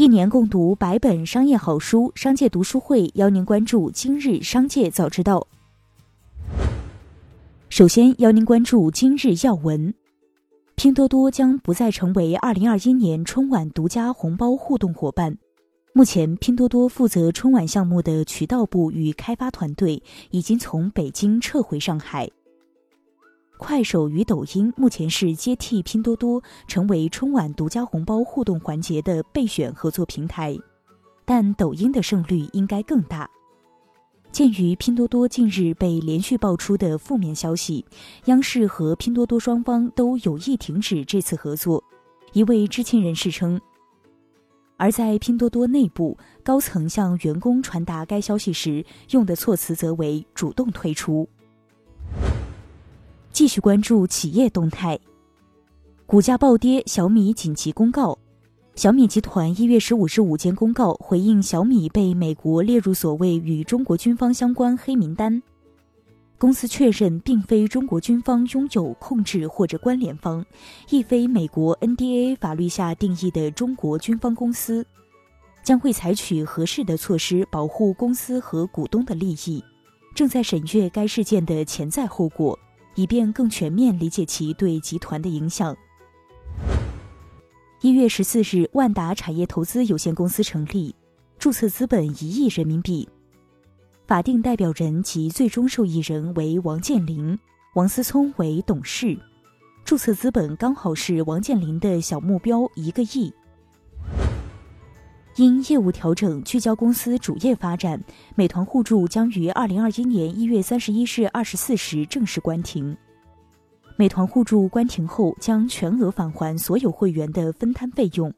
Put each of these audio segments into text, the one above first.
一年共读百本商业好书，商界读书会邀您关注今日商界早知道。首先邀您关注今日要闻：拼多多将不再成为二零二一年春晚独家红包互动伙伴。目前，拼多多负责春晚项目的渠道部与开发团队已经从北京撤回上海。快手与抖音目前是接替拼多多成为春晚独家红包互动环节的备选合作平台，但抖音的胜率应该更大。鉴于拼多多近日被连续爆出的负面消息，央视和拼多多双方都有意停止这次合作。一位知情人士称，而在拼多多内部，高层向员工传达该消息时用的措辞则为“主动退出”。继续关注企业动态，股价暴跌，小米紧急公告。小米集团一月十五日午间公告，回应小米被美国列入所谓与中国军方相关黑名单。公司确认，并非中国军方拥有控制或者关联方，亦非美国 NDA 法律下定义的中国军方公司，将会采取合适的措施保护公司和股东的利益，正在审阅该事件的潜在后果。以便更全面理解其对集团的影响。一月十四日，万达产业投资有限公司成立，注册资本一亿人民币，法定代表人及最终受益人为王健林、王思聪为董事，注册资本刚好是王健林的小目标一个亿。因业务调整，聚焦公司主业发展，美团互助将于二零二一年一月三十一日二十四时正式关停。美团互助关停后，将全额返还所有会员的分摊费用。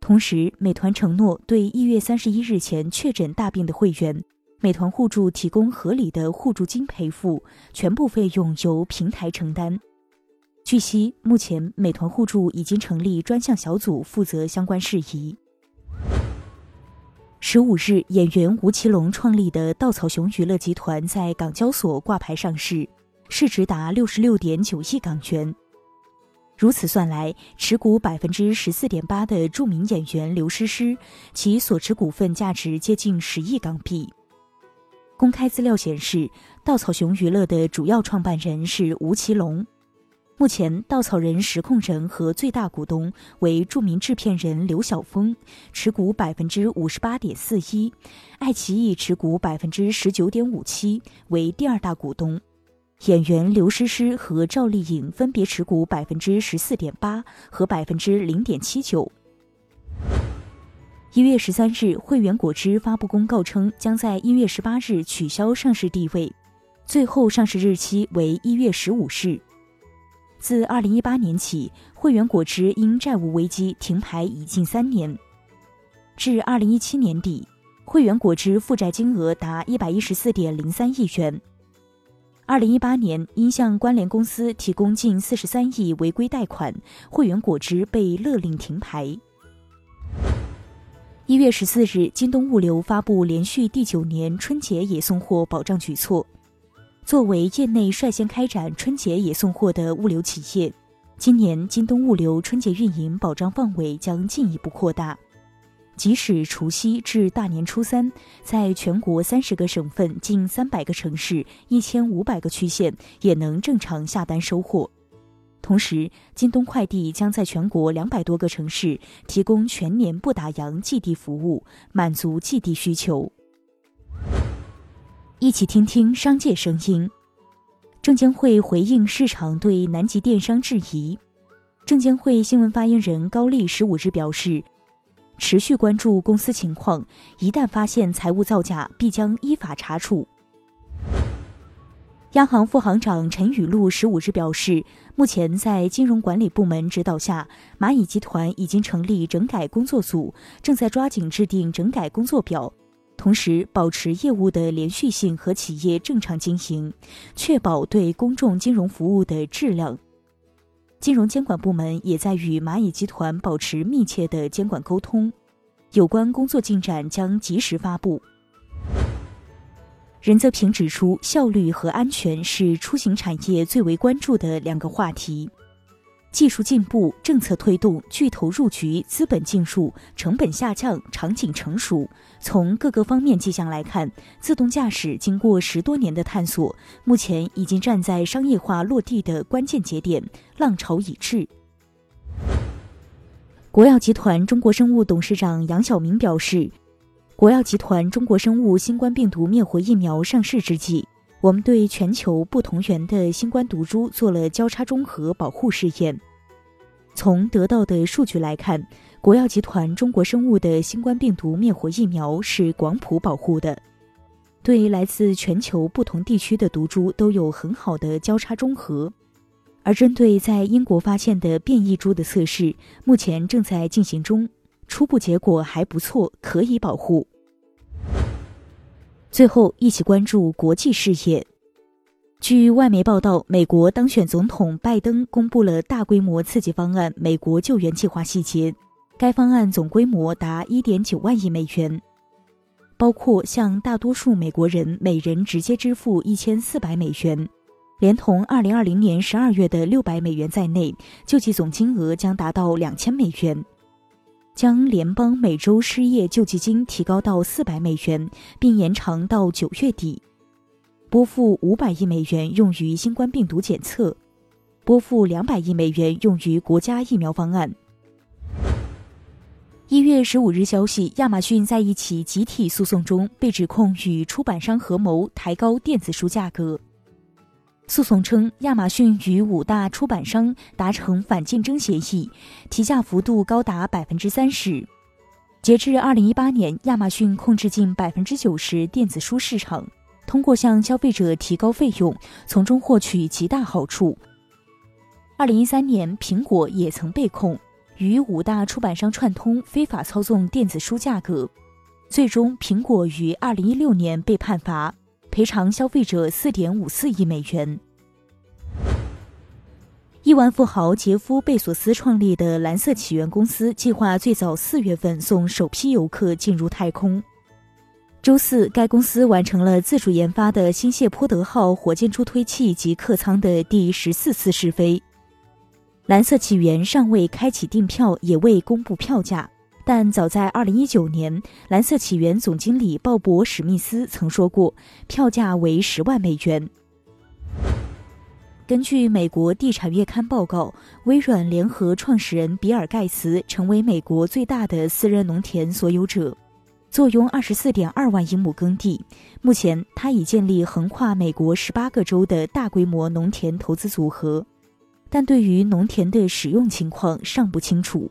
同时，美团承诺对一月三十一日前确诊大病的会员，美团互助提供合理的互助金赔付，全部费用由平台承担。据悉，目前美团互助已经成立专项小组，负责相关事宜。十五日，演员吴奇隆创立的稻草熊娱乐集团在港交所挂牌上市，市值达六十六点九亿港元。如此算来，持股百分之十四点八的著名演员刘诗诗，其所持股份价值接近十亿港币。公开资料显示，稻草熊娱乐的主要创办人是吴奇隆。目前，稻草人实控人和最大股东为著名制片人刘晓峰，持股百分之五十八点四一；爱奇艺持股百分之十九点五七，为第二大股东。演员刘诗诗和赵丽颖分别持股百分之十四点八和百分之零点七九。一月十三日，汇源果汁发布公告称，将在一月十八日取消上市地位，最后上市日期为一月十五日。自二零一八年起，汇源果汁因债务危机停牌已近三年。至二零一七年底，汇源果汁负债金额达一百一十四点零三亿元。二零一八年，因向关联公司提供近四十三亿违规贷款，汇源果汁被勒令停牌。一月十四日，京东物流发布连续第九年春节也送货保障举措。作为业内率先开展春节野送货的物流企业，今年京东物流春节运营保障范围将进一步扩大。即使除夕至大年初三，在全国三十个省份、近三百个城市、一千五百个区县，也能正常下单收货。同时，京东快递将在全国两百多个城市提供全年不打烊寄递服务，满足寄递需求。一起听听商界声音。证监会回应市场对南极电商质疑。证监会新闻发言人高丽十五日表示，持续关注公司情况，一旦发现财务造假，必将依法查处。央行副行长陈雨露十五日表示，目前在金融管理部门指导下，蚂蚁集团已经成立整改工作组，正在抓紧制定整改工作表。同时，保持业务的连续性和企业正常经营，确保对公众金融服务的质量。金融监管部门也在与蚂蚁集团保持密切的监管沟通，有关工作进展将及时发布。任泽平指出，效率和安全是出行产业最为关注的两个话题。技术进步、政策推动、巨头入局、资本进入、成本下降、场景成熟，从各个方面迹象来看，自动驾驶经过十多年的探索，目前已经站在商业化落地的关键节点，浪潮已至。国药集团中国生物董事长杨晓明表示，国药集团中国生物新冠病毒灭活疫苗上市之际。我们对全球不同源的新冠毒株做了交叉中和保护试验。从得到的数据来看，国药集团中国生物的新冠病毒灭活疫苗是广谱保护的，对来自全球不同地区的毒株都有很好的交叉中和。而针对在英国发现的变异株的测试，目前正在进行中，初步结果还不错，可以保护。最后，一起关注国际事业。据外媒报道，美国当选总统拜登公布了大规模刺激方案——美国救援计划细节。该方案总规模达1.9万亿美元，包括向大多数美国人每人直接支付1400美元，连同2020年12月的600美元在内，救济总金额将达到2000美元。将联邦每周失业救济金提高到四百美元，并延长到九月底。拨付五百亿美元用于新冠病毒检测，拨付两百亿美元用于国家疫苗方案。一月十五日消息，亚马逊在一起集体诉讼中被指控与出版商合谋抬高电子书价格。诉讼称，亚马逊与五大出版商达成反竞争协议，提价幅度高达百分之三十。截至二零一八年，亚马逊控制近百分之九十电子书市场，通过向消费者提高费用，从中获取极大好处。二零一三年，苹果也曾被控与五大出版商串通，非法操纵电子书价格，最终苹果于二零一六年被判罚。赔偿消费者四点五四亿美元。亿万富豪杰夫·贝索斯创立的蓝色起源公司计划最早四月份送首批游客进入太空。周四，该公司完成了自主研发的新谢泼德号火箭助推器及客舱的第十四次试飞。蓝色起源尚未开启订票，也未公布票价。但早在2019年，蓝色起源总经理鲍勃·史密斯曾说过，票价为十万美元。根据美国地产月刊报告，微软联合创始人比尔·盖茨成为美国最大的私人农田所有者，坐拥24.2万英亩耕地。目前，他已建立横跨美国18个州的大规模农田投资组合，但对于农田的使用情况尚不清楚。